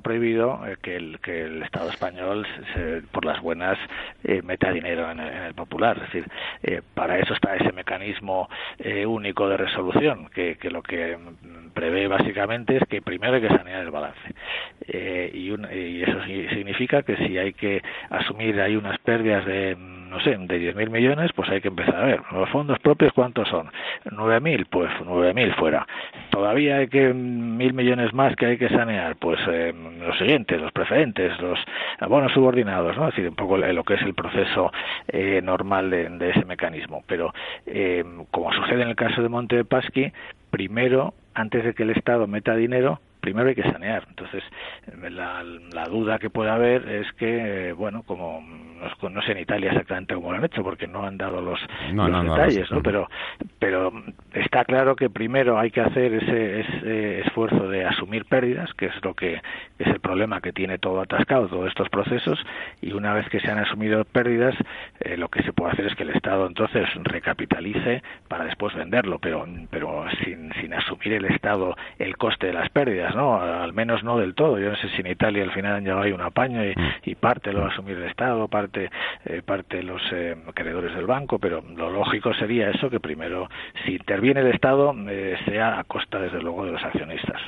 prohibido que, el, que el Estado español, por las buenas, meta dinero en el, popular. Es decir, para eso está ese mecanismo único de resolución, que, que lo que prevé básicamente es que primero hay que sanear el balance. y, y eso significa que si hay que asumir hay unas pérdidas de no sé, de 10.000 millones, pues hay que empezar a ver. Los fondos propios, ¿cuántos son? 9.000, pues 9.000 fuera. Todavía hay que mil millones más que hay que sanear, pues eh, los siguientes, los preferentes, los abonos subordinados, ¿no? Es decir, un poco lo que es el proceso eh, normal de, ese mecanismo. Pero, eh, como sucede en el caso de Monte de Paschi, primero, antes de que el Estado meta dinero, primero hay que sanear. Entonces, la, la duda que puede haber es que, bueno, como no, sé en Italia exactamente cómo lo han hecho, porque no han dado los, detalles, ¿no? Pero, pero está claro que primero hay que hacer ese, ese, esfuerzo de asumir pérdidas, que es lo que es el problema que tiene todo atascado, todos estos procesos, y una vez que se han asumido pérdidas, eh, lo que se puede hacer es que el Estado entonces recapitalice para después venderlo, pero, pero sin, sin asumir el Estado el coste de las pérdidas ¿no? Al menos no del todo. Yo no sé si en Italia al final han llegado ahí un apaño y, mm. parte lo va a asumir el Estado, parte, eh, parte los eh, acreedores del banco, pero lo lógico sería eso, que primero, si interviene el Estado, eh, sea a costa, desde luego, de los accionistas.